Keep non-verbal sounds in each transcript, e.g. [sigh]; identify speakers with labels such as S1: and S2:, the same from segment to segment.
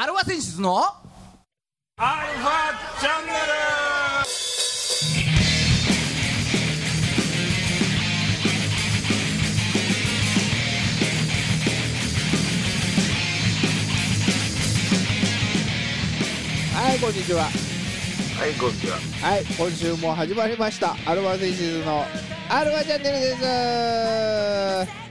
S1: アルファ選出の
S2: アルファチャンネ
S3: はいこんにちは。
S4: はい、こんにちは。
S3: はい今週も始まりました。アルファセンシズのアルファチャンネルです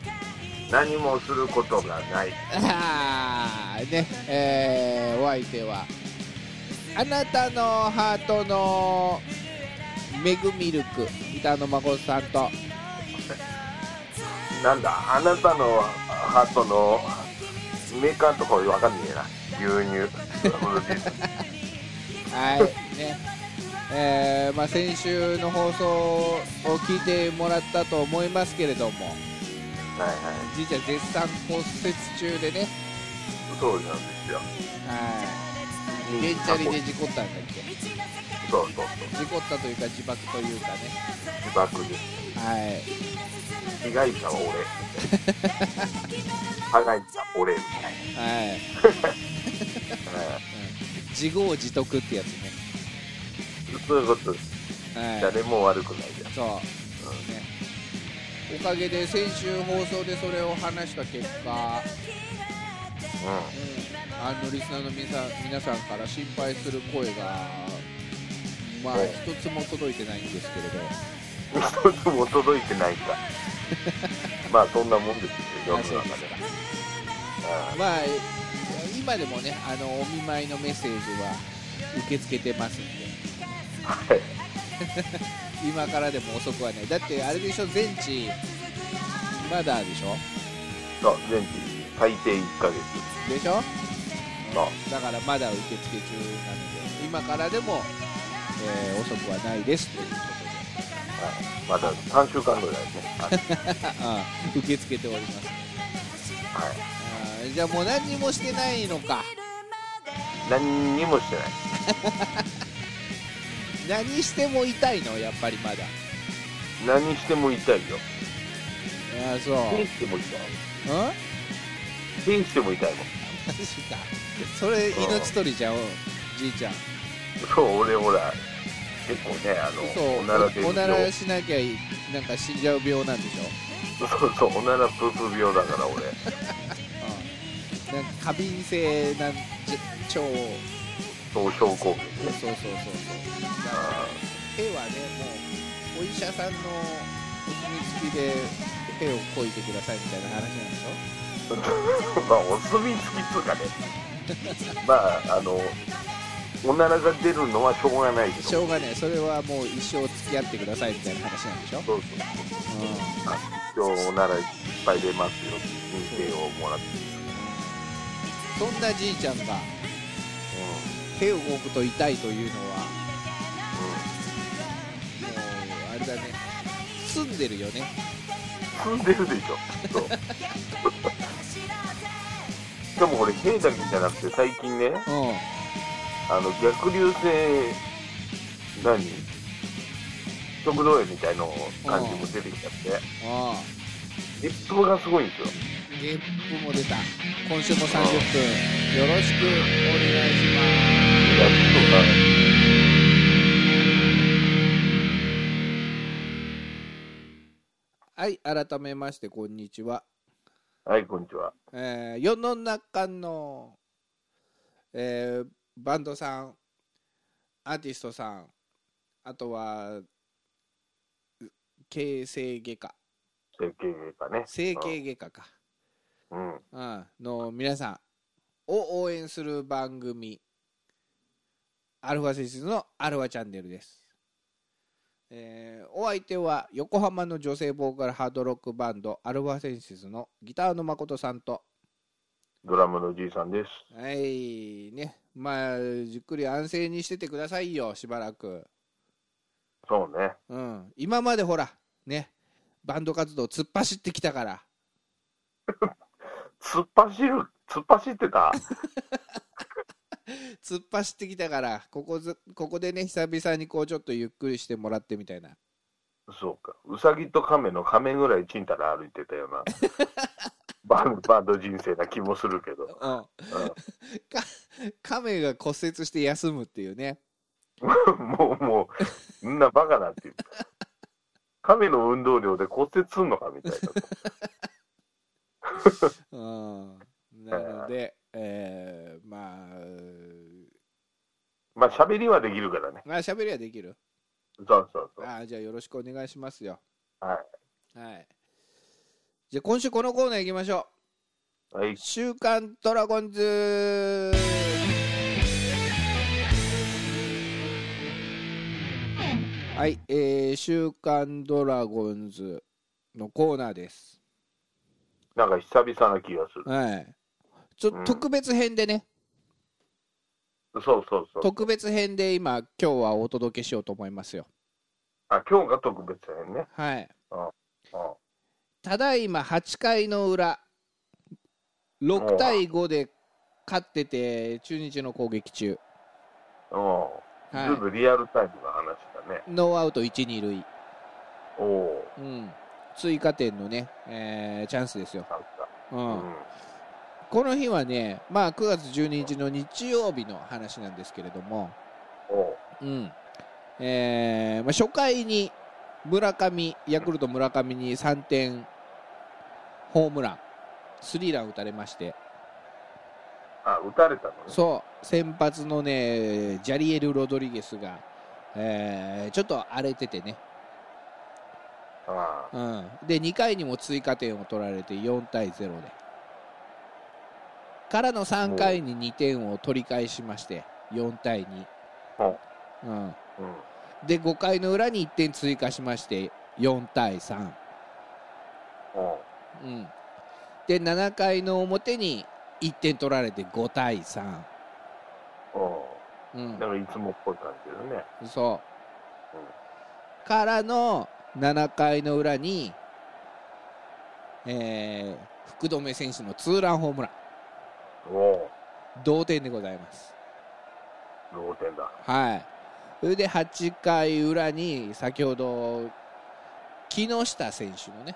S4: 何もすることがない。
S3: あーねえー、お相手はあなたのハートのメグミルク板野誠さんと [laughs]
S4: なんだ、あなたのハートのメーカーとかわかんねえな。牛乳。[laughs]
S3: はいねえーまあ、先週の放送を聞いてもらったと思いますけれども
S4: はいはい。
S3: じいちゃん絶賛骨折中でね
S4: そうなんですよ。
S3: はい電チャリで事故ったんだっけ？
S4: そうそうそう。
S3: 事故ったというか自爆というかね
S4: 自爆です。
S3: はい
S4: 被害者は俺。加害者俺みたい
S3: はい、
S4: な。
S3: 自業自得ってやつね
S4: そういうことです。
S3: はい
S4: 誰も悪くないじゃん。
S3: そう、ねおかげで先週放送でそれを話した結果、うん、あのリスナーの皆さん皆さんから心配する声がまあ
S4: お
S3: 一つも届いてないんですけれど
S4: うん。一つも届いてないか。[laughs] まあ、そんなもんですよ、世の中で。
S3: まあ今でもねあのお見舞いのメッセージは受け付けてますんで
S4: はい。
S3: 今からでも遅くはないだってあれでしょ全治まだでしょ
S4: 全治最低1ヶ月。
S3: でしょ
S4: そう。
S3: だからまだ受付中なので今からでも、えー遅くはないですということ
S4: はい、まだ3週間ぐらいね。はい
S3: であ受け付けております
S4: はい。
S3: あーじゃあもう何にもしてないのか
S4: 何にもしてない。
S3: 何しても痛いのやっぱりまだ
S4: 何しても痛いよ。
S3: ああそう
S4: 手しても痛い。
S3: うん？
S4: 手しても痛いもん。
S3: マジかそれ命取りじゃんうんじいちゃん
S4: そう、俺ほら、結構ね、あの、
S3: そう
S4: おならで
S3: おおならしなきゃいなんか死んじゃう病なんでしょ？
S4: そうそう、おならプープー病だから俺。[laughs]
S3: うんなんか過敏性なん腸
S4: そう、症候群ね。
S3: そうそうそうそうだから
S4: あ
S3: 手はねもうお医者さんのお墨付きで手をこいてくださいみたいな話なんでし
S4: ー [laughs] まあ、お墨付きっつうかね。[laughs] まあ、あの、おならが出るのはしょうがない
S3: しょうがないそれはもう一生付き合ってくださいみたいな話なんでしょ、
S4: そうそうあ一応おならいっぱい出ますよう認定をもらって。
S3: そんなじいちゃんが手を動くと痛いというのはもうあれだね住んでるよね
S4: うん。うん。住んでるでしょ。そう。でも俺、兵だけじゃなくて最近ね、
S3: うん
S4: あの逆流性何？食道炎みたいな感じも出てきちゃってゲップがすごいんですよ
S3: ゲップも出た今週も30分よろしくお願いします。はい改めましてこんにちは。
S4: はいこんにちは。
S3: えー世の中の、えーバンドさんアーティストさんあとはう形成外科。
S4: 整形外科ね。
S3: 整形外科か、
S4: うん。
S3: うん、の皆さんを応援する番組。アルファセンシズのアルファチャンネルです、えーお相手は横浜の女性ボーカルハードロックバンドアルファセンシズのギターの誠さんと。
S4: ドラムのじいさんです。
S3: はい。ね。まあじっくり安静にしててくださいよしばらく。
S4: そうね。
S3: うん。今までほらね。バンド活動突っ走ってきたから。[laughs]
S4: 突っ走る突っ走ってた？[laughs]
S3: 突っ走ってきたからここずここでね久々にこうちょっとゆっくりしてもらってみたいな。
S4: そうか。うさぎと亀の亀ぐらいちんたら歩いてたような。[laughs] バンバンド人生な気もするけど、
S3: うん。
S4: うん。
S3: か亀が骨折して休むっていうね。[laughs]
S4: もう、もう、そんなバカなっていう。亀の運動量で骨折すんのかみたいな。
S3: うんなので、えー、まあ
S4: まあ、喋りはできるからね。
S3: まあ喋りはできる
S4: そうそうそう。
S3: あーじゃあよろしくお願いしますよ
S4: はい。
S3: はいじゃあ今週このコーナー行きましょ
S4: はい。
S3: う週刊ドラゴンズはい、えー、週刊ドラゴンズのコーナーです
S4: なんか久々な気がする。
S3: はいちょ
S4: うん
S3: 特別編でね、
S4: そうそうそう。
S3: 特別編で今今日はお届けしようと思いますよ
S4: あ、今日が特別編ね。
S3: はい
S4: うん
S3: ただいま8回の裏6対5で勝ってて中日の攻撃中、
S4: うん。
S3: は
S4: ずいぶんリアルタイムな話だね。
S3: い、ノーアウト1、2塁、
S4: おお
S3: うん、追加点のね、えーチャンスですよ、
S4: なんか。
S3: うん
S4: うん。
S3: この日はね、まあ、9月12日の日曜日の話なんですけれども、
S4: お
S3: う。ん。えーまあ、初回に村上ヤクルト村上に3点ホームランスリーラン打たれまして。
S4: あ、撃たれたのね。
S3: そう。先発のねジャリエル・ロドリゲスが、えーちょっと荒れててね、
S4: あ
S3: うん、で2回にも追加点を取られて4対0でからの3回に2点を取り返しまして4対2、うん、
S4: うん。
S3: で5回の裏に1点追加しまして4対3、
S4: お
S3: うん、で7回の表に1点取られて5対3、
S4: お
S3: うん。
S4: なん。かいつもっぽい感じだよね。
S3: そう、からの7回の裏に、えー福留選手のツーランホームラン同点でございます。
S4: 同点だ。
S3: はい。それで8回裏に先ほど木下選手のね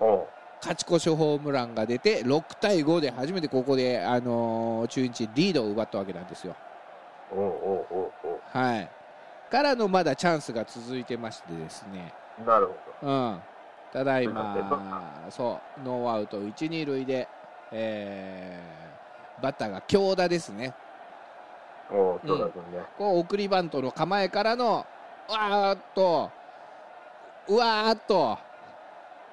S4: お
S3: 勝ち越しホームランが出て6対5で初めてここで、あのー中日リードを奪ったわけなんですよ。
S4: おおおお
S3: はい、からのまだチャンスが続いてましてですね、
S4: おなるほ
S3: うん、ただいまそう。ノーアウト1、2塁で、えーバッターが京田ですね、
S4: ど。おうだ君ね。
S3: こう送りバントの構えからのうわーっとうわーっと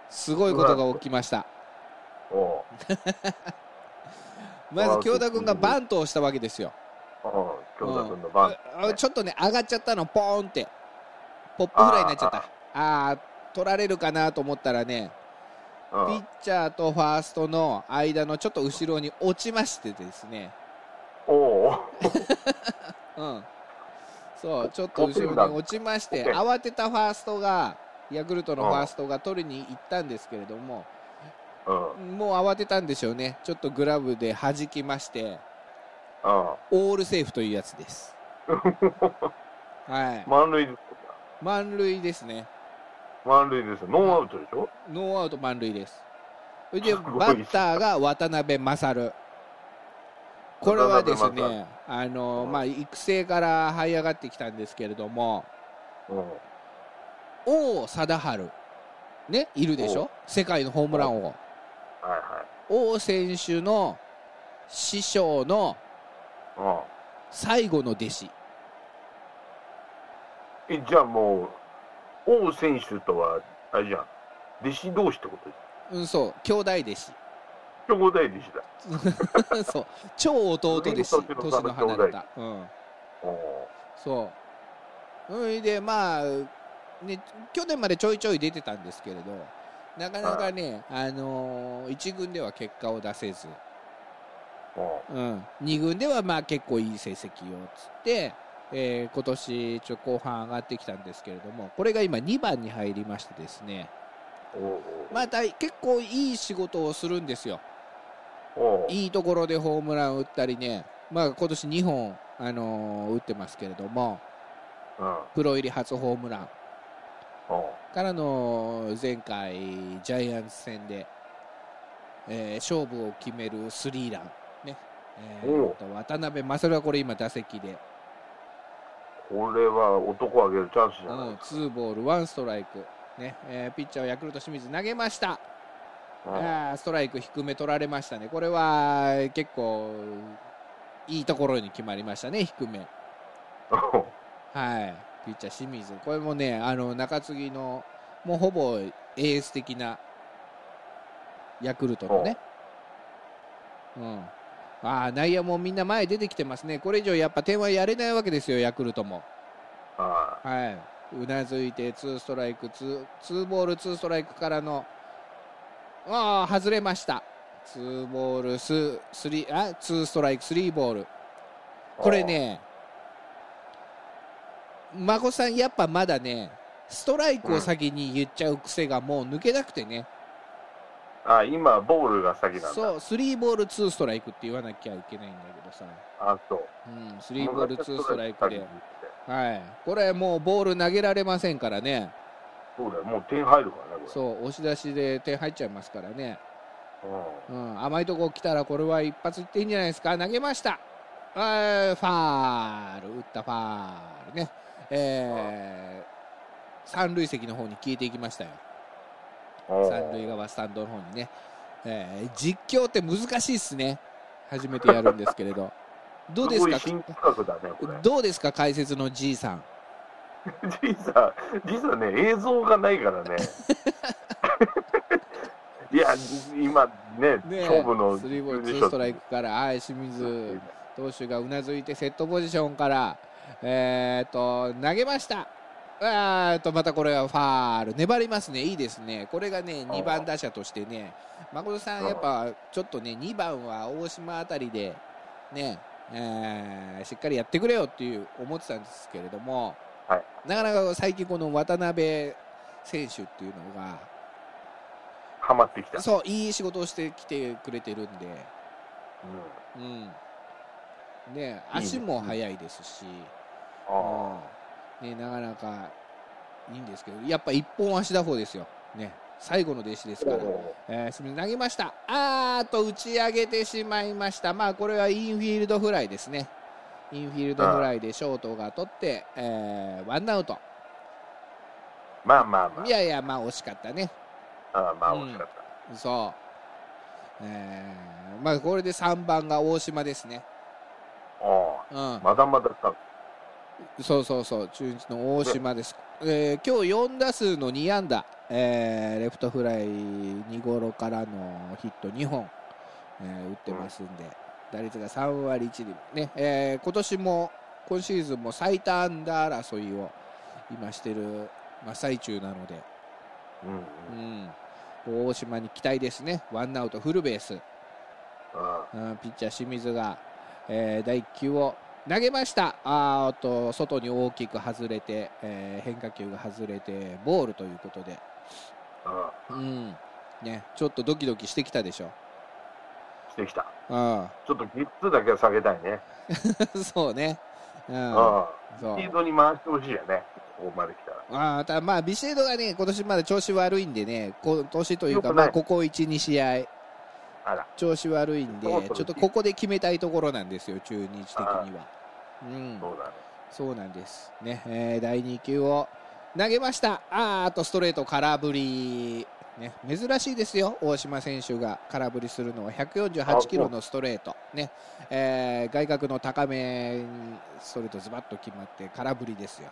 S3: すごいことが起きました。[laughs] まず京田君がバントをしたわけですよ。ちょっとね上がっちゃったのポーンってポップフライになっちゃったああー取られるかなと思ったらね
S4: うん
S3: ピッチャーとファーストの間のちょっと後ろに落ちましてですね。
S4: おお [laughs]
S3: うん。そうちょっと後ろに落ちまして慌てたファーストがヤクルトのファーストが取りに行ったんですけれども
S4: うん。
S3: もう慌てたんでしょうね。ちょっとグラブで弾きまして
S4: うん。
S3: オールセーフというやつです。[laughs] はい。
S4: 満塁です。
S3: 満塁ですね
S4: 満塁ですノーアウトでしょ？
S3: ノーアウト満塁です。それでバッターが渡辺勝。これはですね、あの
S4: うん。
S3: まあ、育成から這い上がってきたんですけれども、
S4: うん。
S3: 王貞治、ね、いるでしょ、世界のホームラン王。
S4: はい。は
S3: 王選手の師匠の最後の弟子、
S4: えじゃあもう王選手とはあれじゃん。弟子同士ってこと？です
S3: うん、そう、兄弟弟子。
S4: 兄弟弟子だ。[laughs]
S3: そう、超弟弟子、
S4: 年の
S3: 離れた。うん。
S4: おお
S3: そう。それで、まあ、ね、去年までちょいちょい出てたんですけれど、なかなかね、あのー一軍では結果を出せず、
S4: お
S3: うん、二軍ではまあ結構いい成績をつって、えー今年ちょ後半上がってきたんですけれども、これが今2番に入りましてですね、また結構いい仕事をするんですよ。いいところでホームラン打ったりね、まあ今年2本、あのー打ってますけれども、
S4: うん。
S3: プロ入り初ホームラン。
S4: お
S3: からの前回ジャイアンツ戦で、えー勝負を決めるスリーラン、ね。えーと渡辺正はこれ今打席で、
S4: これは男を上げるチャンスじゃない。
S3: うん、ツーボールワンストライク、ねえーピッチャーはヤクルト清水投げました、
S4: うん
S3: あーストライク低め取られましたね。これは結構いいところに決まりましたね低め。[laughs] はい。ピッチャー清水。これもねあの中継ぎのもうほぼエース的なヤクルトのね。うんあー内野もみんな前出てきてますね。これ以上やっぱ点はやれないわけですよヤクルトも。
S4: あ
S3: はい、うなずいてツーストライクツーツーボールツーストライクからのああ外れました。ツーボールススリーあツーストライクスリーボール。これね孫さんやっぱまだねストライクを先に言っちゃう癖がもう抜けなくてね、
S4: あ今ボールが先なんだ。
S3: そうスリーボールツーストライクって言わなきゃいけないんだけどさ、
S4: あそう。
S3: うん、スリーボールツーストライクで、はい、これもうボール投げられませんからね。
S4: そうだよ。もう点入るからねこ
S3: そう押し出しで点入っちゃいますからね、
S4: れ
S3: うん、甘いとこ来たらこれは一発いっていいんじゃないですか。投げました。ファール。打ったファールね、えー三塁席の方に消えていきましたよ。
S4: うん
S3: 三塁側スタンドの方にね、えー実況って難しいっすね。初めてやるんですけれど。どうですか？
S4: ね
S3: どうですか？解説のじいさん。
S4: 実は実はね映像がないからね。[laughs] いや今ね
S3: ね
S4: 勝負の
S3: スリーボールツーストライクからはい清水投手がうなずいてセットポジションから、えー、と投げました。あーとまたこれはファール。粘りますね、いいですね、これがね2番打者としてね、誠さん、やっぱちょっとね2番は大島あたりでね、えーしっかりやってくれよっていう思ってたんですけれども、
S4: はい。
S3: なかなか最近、この渡辺選手っていうのが、
S4: ハマってきた、
S3: そういい仕事をしてきてくれてるんで。
S4: うん。
S3: うん。ね、足も速いですし、
S4: あ
S3: うんね、なかなかいいんですけど、やっぱ一本足打法ですよ、ね、最後の弟子ですから、えー、投げました、あーっと打ち上げてしまいました、まあこれはインフィールドフライですね、インフィールドフライでショートが取って、えーワンアウト、
S4: まあまあま
S3: いやいや、まあ惜しかったね、
S4: ああまあ惜しかった、
S3: そう、えーまあこれで3番が大島ですね。
S4: あ
S3: うん。
S4: あまだまださ
S3: そうそうそう、中日の大島です。えー今日4打数の2安打、えーレフトフライ2ゴロからのヒット2本、えー打ってますんで、打率が3割1厘、ね。えー今年も今シーズンも最多安打争いを今してる真っ最中なので、
S4: うんうん。
S3: うん、大島に期待ですね、ワンアウトフルベース、
S4: あ
S3: うんピッチャー清水が、えー第1球を投げました。あと外に大きく外れて、えー変化球が外れてボールということで、うん。ね、ちょっとドキドキしてきたでしょ。
S4: あしてきた。
S3: あ
S4: ちょっと3つだけは下げたいね、
S3: あ [laughs] そうね、うん、
S4: あスピードに回してほしいよね。ここまで来たら。
S3: あーただまあビシエドがね今年まだ調子悪いんでね今年というかまあここ1、2試合調子悪いんでちょっとここで決めたいところなんですよ中日的には。うん。
S4: そう
S3: なんです。ね、えー第2球を投げました。あーあとストレート空振り。ね、珍しいですよ、大島選手が。空振りするのは。148キロのストレート、ね。えー外角の高めにストレートズバッと決まって空振りですよ。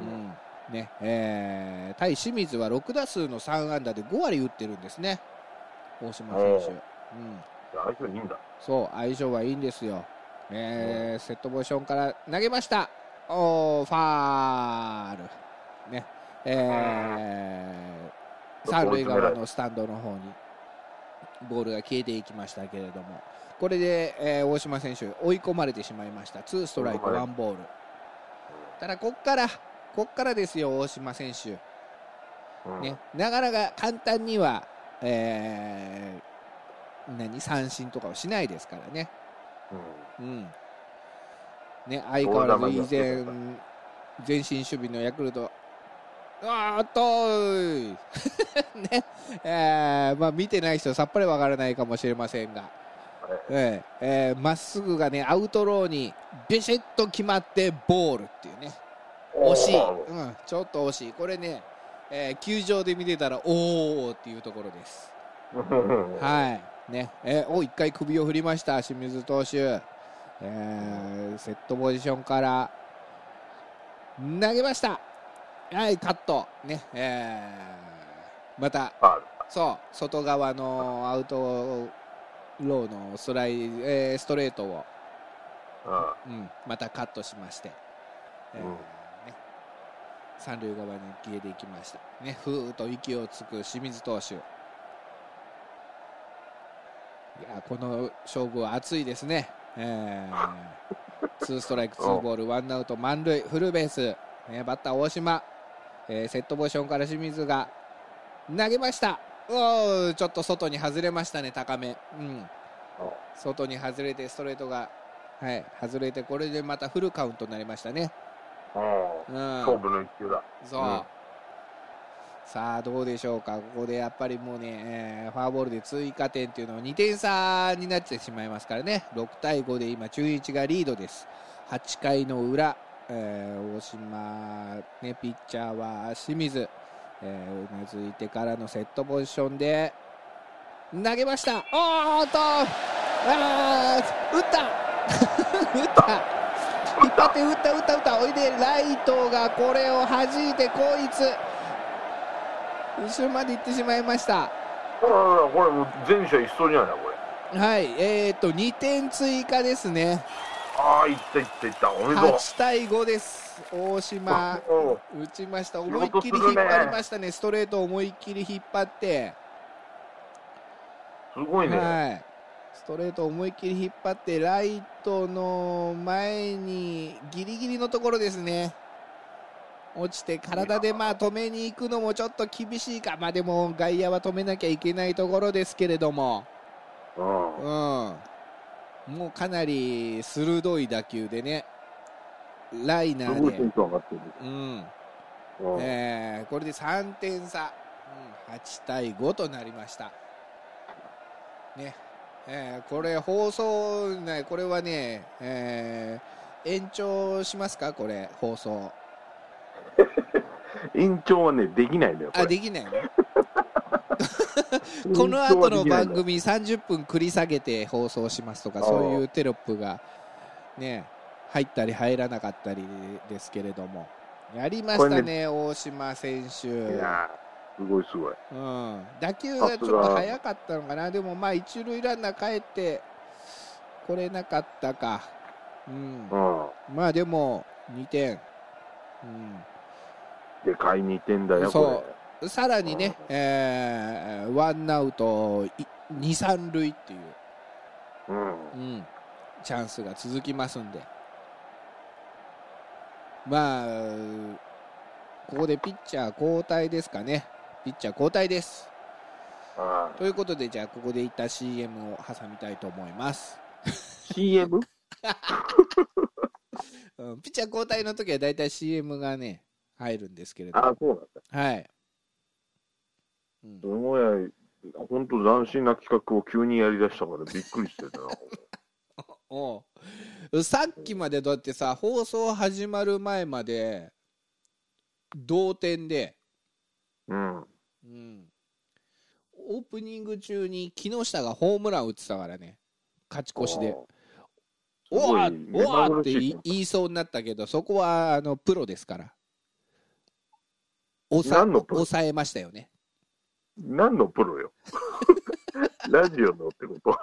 S3: うん。ね。えー対清水は6打数の3安打で5割打ってるんですね、大島選手。
S4: おう
S3: うん。
S4: 相性いいん。だ
S3: そう相性はいいんですよ、えーセットポジションから投げました。おーファール。ね。えー三塁側のスタンドの方にボールが消えていきましたけれども。これで、えー大島選手追い込まれてしまいました。ツーストライクワンボール。ただこっからこっからですよ大島選手。
S4: うん。
S3: ね、なかなか簡単には、えー何？三振とかをしないですからね、
S4: うん。
S3: うん。ね相変わらず以前前進守備のヤクルト、あーっと [laughs] ね。えーまあ、見てない人はさっぱりわからないかもしれませんが、えええーまっすぐがねアウトローにビシッと決まってボールっていうね。惜しい、うん、ちょっと惜しい。これね、えー球場で見てたらおーっていうところです。はい。ね。えーお一回首を振りました。清水投手、えーセットポジションから投げました。はいカット。ね。えーまた
S4: あ
S3: そう。外側のアウトローのスライ、えーストレートを、
S4: あ
S3: うん、またカットしまして、えー
S4: うん。
S3: ね、三塁側に消えていきました、ね、ふーっと息をつく清水投手。いやこの勝負は熱いですね、えー、ツーストライクツーボールワンアウト満塁フルベース、ね、バッター大島、えーセットポジションから清水が投げました。おちょっと外に外れましたね高め、うん、外に外れてストレートが、はい、外れてこれでまたフルカウントになりましたね、うん、
S4: 勝負の一球だ。
S3: そう、
S4: うん。
S3: さあどうでしょうか。ここでやっぱりもうね、えーフォアボールで追加点っていうのは2点差になってしまいますからね。6対5で今中日がリードです。8回の裏、えー大島、ね、ピッチャーは清水、えーうなずいてからのセットポジションで投げました。おーっとあー打った。打った。[laughs] 引っ張って打った打った打った。おいでライトがこれを弾いてこいつ。後ろまで行ってしまいました。
S4: これもう全社一緒じゃない、これ。
S3: はい。えー、と2点追加ですね。
S4: ああ、いったいったいった。おめでとう。
S3: 8対5です。大島。
S4: うん
S3: 打ちました。
S4: 仕
S3: 思いっきり引っ張りましたね。ストレートを思いっきり引っ張って。
S4: すごいね。
S3: はい、ストレートを思いっきり引っ張ってライトの前にギリギリのところですね。落ちて体でまあ止めに行くのもちょっと厳しいか、まあ、でも外野は止めなきゃいけないところですけれども、
S4: うん。
S3: うん、もうかなり鋭い打球でね。ライナーで。うん
S4: うん。
S3: えーこれで3点差、うん、8対5となりました。ねえーこれ放送、ね、これはね、えー延長しますか、これ、放送。[laughs]
S4: 延長はね、できないんだよ。こ
S3: あ、
S4: れ
S3: できないの？[laughs] この後の番組30分繰り下げて放送しますとか、そういうテロップがね、入ったり入らなかったりですけれども、やりました
S4: これ
S3: ね、大島選手。
S4: すごいすごい。
S3: うん、打球がちょっと速かったのかな、でもまあ一塁ランナー帰ってこれなかったか、うん。
S4: う、ん。
S3: まあでも2点、うん、
S4: でかい2点だよ、
S3: そ
S4: こ
S3: うさらにね、えーワンアウト2、3塁っていう、
S4: れ。うん。
S3: うん、チャンスが続きますんで、まあ、ここでピッチャー交代ですかね、ピッチャー交代です。
S4: あ
S3: ということで、じゃあここで一旦 CM を挟みたいと思います。
S4: ー CM? [laughs]
S3: うんピッチャー交代の時はだいたい CM がね、入るんですけれど、
S4: あーそうなんだ。
S3: はい。うん
S4: すごい、本当斬新な企画を急にやりだしたからびっくりしてたな。[laughs]
S3: おうさっきまでだってさ、放送始まる前まで、同点で、
S4: うん。
S3: うん、オープニング中に木下がホームラン打ってたからね、勝ち越しで。おわおわって言い言いそうになったけど、そこはあのプロですから。抑えましたよね。
S4: 何のプロよ。[laughs] ラジオのってこと？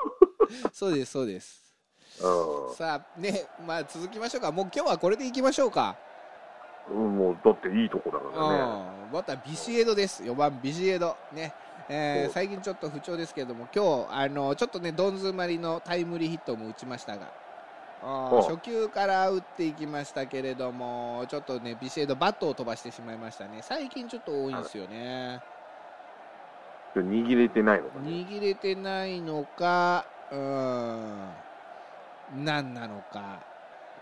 S3: そうです、そうです。
S4: う
S3: さあ、ね、まあ続きましょうか。もう今日はこれでいきましょうか。
S4: ん。もう、だっていいとこだからね。
S3: うん、またビシエドです、4番ビシエド、ね。えー最近ちょっと不調ですけれども、今日あのちょっとね、どん詰まりのタイムリーヒットも打ちましたが、あ初球から打っていきましたけれども、ちょっとね、ビシエド、バットを飛ばしてしまいましたね、最近ちょっと多いんですよね、
S4: 握れてないのかね。
S3: 握れてないのか、うん、なんなのか。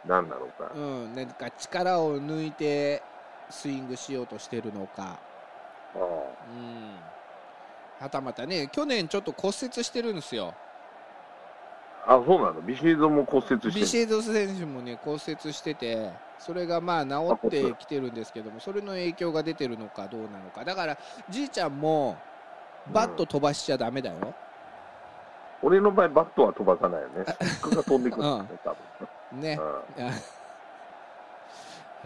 S4: 何なのか。
S3: うん、なんか力を抜いてスイングしようとしてるのか、
S4: あ
S3: うん、はたまたね、去年ちょっと骨折してるんですよ、
S4: あ、そうなの？ビシエドも骨折してる
S3: ビシエド選手もね骨折してて、それがまあ治ってきてるんですけども、それの影響が出てるのかどうなのか、だからじいちゃんもバット飛ばしちゃだめだよ、
S4: 俺の場合、バットは飛ばさないよね。スックが飛んでくるんだね、多分
S3: ね。
S4: ね。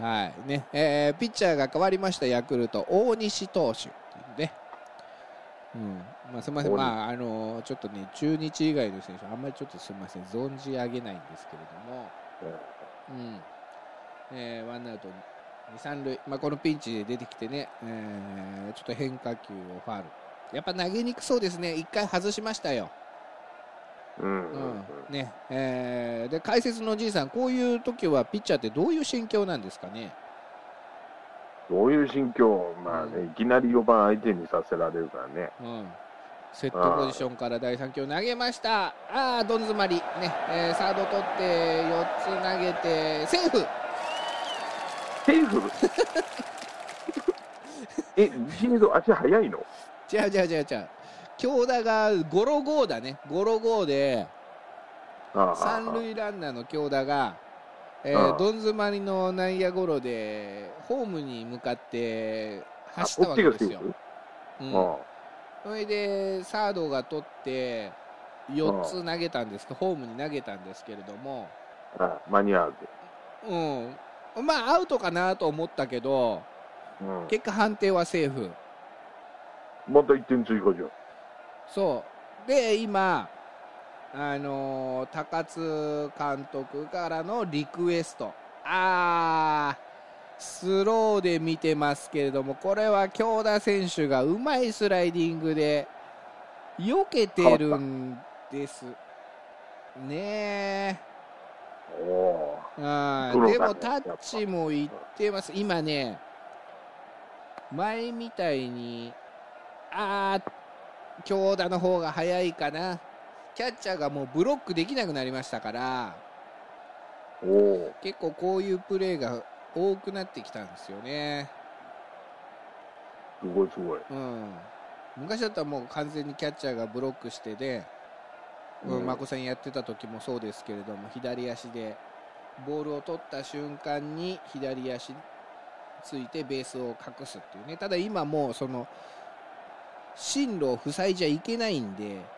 S4: [laughs]
S3: はい。ね。えーピッチャーが変わりました、ヤクルト、大西投手ね、うん。まあ、すみません、まああのーちょっとね、中日以外の選手、あんまりちょっとすみません、存じ上げないんですけれども、うん。えーワンアウト2、3塁、まあ、このピンチで出てきてね、えーちょっと変化球をファール、やっぱ投げにくそうですね、1回外しましたよ。
S4: うん。うん。
S3: ねえーで解説のおじいさん、こういう時はピッチャーってどういう心境なんですかね？
S4: どういう心境？まあね、
S3: うん。
S4: いきなり4番相手にさせられるからね。
S3: うん、セットポジションから第3球投げました、ああ、どん詰まり、ねえーサード取って4つ投げて、セーフ、
S4: セーフ？[laughs] え、ビシエド足速いの？
S3: 違う違う違う違う、京田がゴロゴーだね、ゴロゴーで、三塁ランナーの京田が、えーどん詰まりの内野ゴロで、ホームに向かって走ったわけですよ。うん
S4: あ
S3: それでサードが取って4つ投げたんですけど、ホームに投げたんですけれども、
S4: 間に合う
S3: うん、まあアウトかなと思ったけど、
S4: で。うん。
S3: 結果判定はセーフ。
S4: また1点追加じゃん。
S3: そう。で、今、あのー高津監督からのリクエスト。あー、スローで見てますけれども、これは京田選手がうまいスライディングで、避けてるんです。ねえ。でもタッチもいってます。今ね、前みたいに、あー、京田の方が早いかな。キャッチャーがもうブロックできなくなりましたから、結構こういうプレーが多くなってきたんですよね。
S4: ーすごいすごい。
S3: うん。昔だったらもう完全にキャッチャーがブロックしてで、うん、眞子さんやってた時もそうですけれども、左足でボールを取った瞬間に左足ついてベースを隠すっていうね。ただ今もうその進路を塞いじゃいけないんで、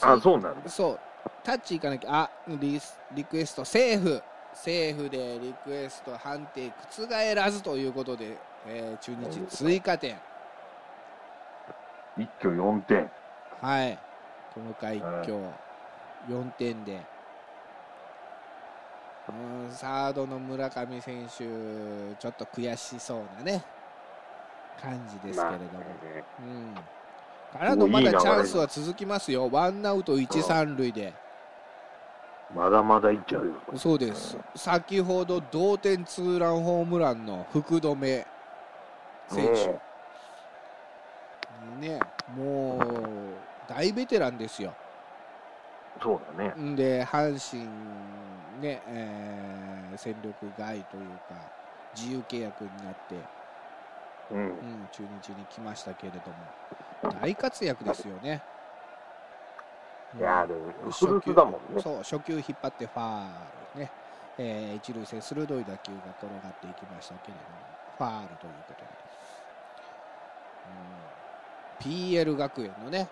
S4: あ、そうなんだ。
S3: そう、タッチいかなきゃ、あリスリクエスト、セーフ、セーフでリクエスト判定覆らずということで、えー中日追加点、
S4: 一挙4点。
S3: はい、この回一挙4点で、うん、サードの村上選手、ちょっと悔しそうなね、感じですけれども。
S4: まあね。
S3: うんからのまだチャンスは続きますよ、ワンアウト1、3塁で。
S4: まだまだいっちゃうよ。
S3: そうです、先ほど同点ツーランホームランの福留選手、ね、もう大ベテランですよ、
S4: そうだね。
S3: んで阪神、ねえー戦力外というか、自由契約になって、
S4: うん。
S3: う。ん、中日に来ましたけれども、大活躍ですよね。
S4: いやー、でも、
S3: 初球
S4: だもんね。
S3: そう初球引っ張ってファールね、えー一塁線鋭い打球が転がっていきましたけれどもファールということで、うん、PL 学園のね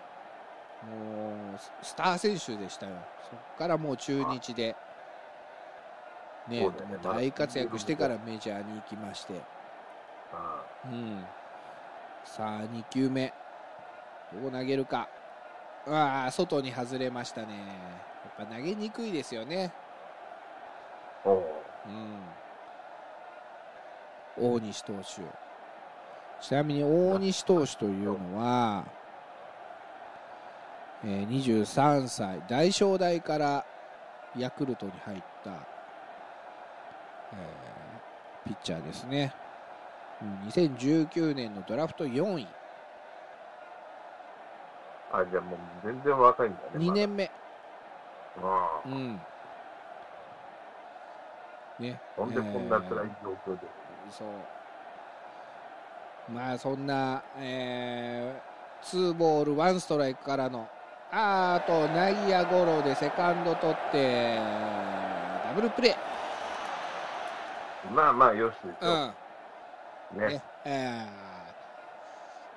S3: もうススター選手でしたよ。そこからもう中日で、ね
S4: ね。
S3: 大活躍してからメジャーに行きまして、
S4: あ
S3: うん、さあ2球目。どう投げるか。ああ外に外れましたね。やっぱ投げにくいですよね。
S4: う
S3: うん、大西投手。ちなみに大西投手というのは、えー23歳大正大からヤクルトに入った、えーピッチャーですね、うん2019年のドラフト4位
S4: あ、じゃあもう全然若いんだね。
S3: 2年目。
S4: ああ。
S3: うんね
S4: ほんでこんな辛い
S3: えー
S4: 状況で。
S3: そうまあそんな、えー、ツーボールワンストライクからのあーあと内野ゴロでセカンド取ってダブルプレー、
S4: まあまあ、よしでし
S3: う
S4: ょ。
S3: ん
S4: ね。
S3: ね。え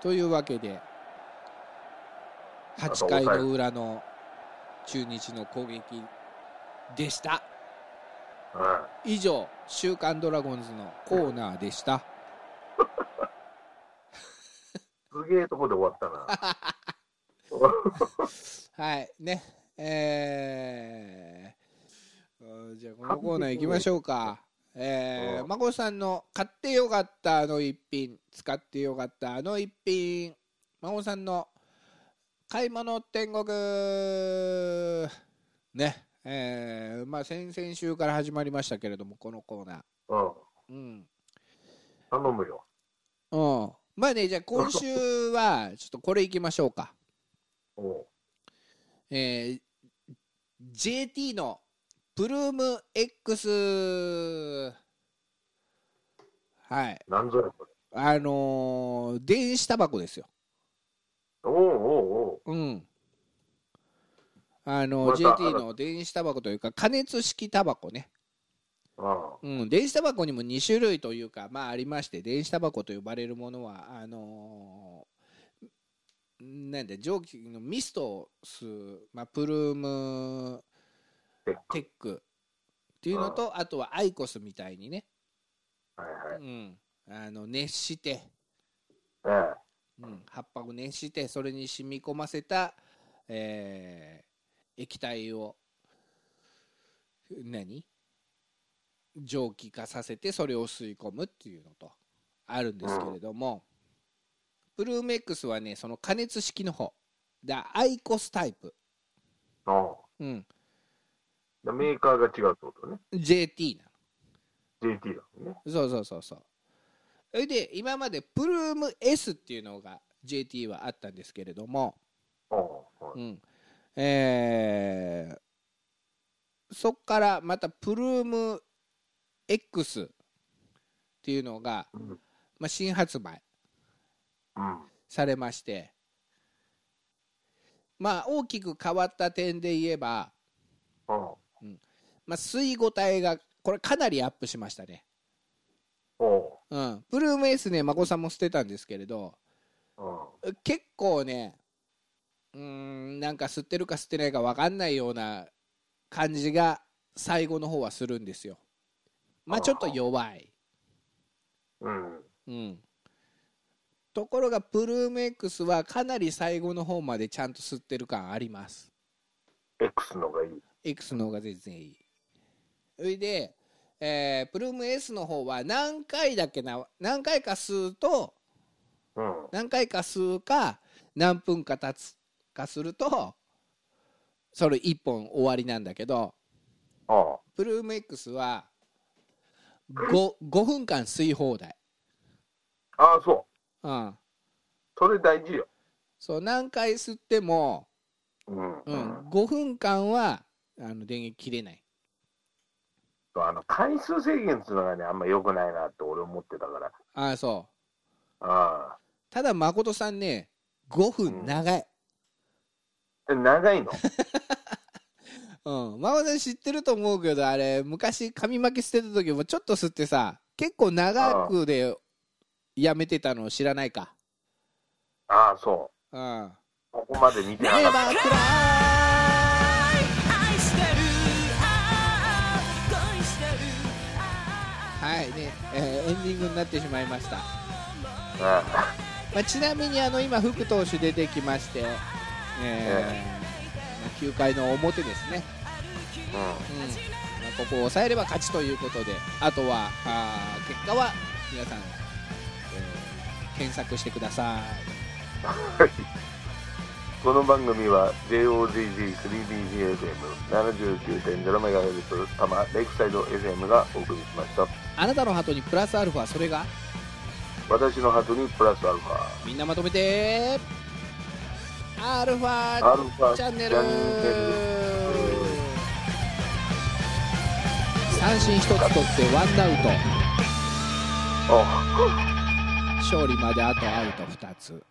S3: ー。というわけで8回の裏の中日の攻撃でした。
S4: うん。
S3: 以上「週刊ドラゴンズ」のコーナーでした。
S4: すげえとこで終わったな。[laughs]
S3: はい。ね。えー。うんじゃあこのコーナー行きましょうかえー、
S4: うん。
S3: 孫さんの買ってよかったあの一品使ってよかったあの一品。孫さんの買い物天国。ね。えーまあ先々週から始まりましたけれどもこのコーナー。
S4: うん。
S3: うん。
S4: 頼むよ。
S3: うん。まあねじゃあ今週は [laughs] ちょっとこれいきましょうか。
S4: おう。
S3: えー JT のプルーム X はい。
S4: なんぞやこれ。
S3: あのー電子タバコですよ。
S4: おうおうおう。
S3: うん。あの
S4: また
S3: JT の電子タバコというか加熱式タバコね。
S4: あ
S3: うん、電子タバコにも2種類というか、まあ、ありまして電子タバコと呼ばれるものはあのーなんだ蒸気のミストを吸う、まあ、プルーム
S4: テック。
S3: っていうのとあとはアイコスみたいにね、
S4: はいはい。
S3: うん、あの熱して、
S4: ええ。
S3: うん、葉っぱを熱してそれに染み込ませた、えー液体を何？蒸気化させてそれを吸い込むっていうのとあるんですけれども、プルーメックスはねその加熱式の方。だアイコスタイプ、
S4: あ
S3: うん、
S4: あ。メーカーが違うってことね。
S3: JT な
S4: JT だもんね。
S3: のそうそうそうそうそれで今までプルーム S っていうのが JT はあったんですけれども、
S4: ああ。はい
S3: うんえーそっからまたプルーム X っていうのが、
S4: うん。
S3: まあ、新発売
S4: うん。
S3: されましてまあ大きく変わった点で言えば、
S4: ああ。
S3: まあ、吸い応えがこれかなりアップしましたね、
S4: おう。
S3: うん、プルーム S ね孫さんも捨てたんですけれど
S4: うん。
S3: 結構ねうーんなんか吸ってるか吸ってないか分かんないような感じが最後の方はするんですよまあちょっと弱い、
S4: うん。
S3: うん、ところがプルーム X はかなり最後の方までちゃんと吸ってる感あります
S4: X のがいい。
S3: X の方が全然いいそれで、えープルーム S の方は何回だけな何回か吸うと
S4: うん。
S3: 何回か吸うか何分か経つかするとそれ1本終わりなんだけど
S4: ああ。
S3: プルーム X は 5, 5分間吸い放題、
S4: ああ、そう。
S3: うん、
S4: それ大事よ。
S3: そう何回吸っても、
S4: うん。
S3: う
S4: うんん。
S3: 5分間はあの電源切れない
S4: あの、回数制限っていうのがね、あんま良くないなって俺思ってたから。
S3: ああそう。
S4: あ
S3: ただ誠さんね5分長い、
S4: あ。え長いの？[laughs]
S3: うん、誠さん知ってると思うけどあれ昔紙巻き捨てた時もちょっと吸ってさ結構長くでやめてたの知らないか。
S4: ああ、そ
S3: う。ん。
S4: う。ここまで見てなかっ
S3: ネなってしまいました、まあ、ちなみにあの今福投手出てきまして、えーまあ9回の表ですね、
S4: あ。うん。
S3: うん。まあ、ここを抑えれば勝ちということであとはあー結果は皆さん、えー検索してくださ
S4: はい。[laughs] この番組は JOZZ3BGFM79.0MHz 多摩レイクサイド FM がお送りしました。
S3: いあなたのハートにプラスアルファそれが？
S4: 私のハートにプラスアルファ。
S3: みんなまとめて。アルファ
S4: アルファチャンネル。
S3: 三振一つ取ってワンアウト。
S4: あ。
S3: 勝利まであとアウト2つ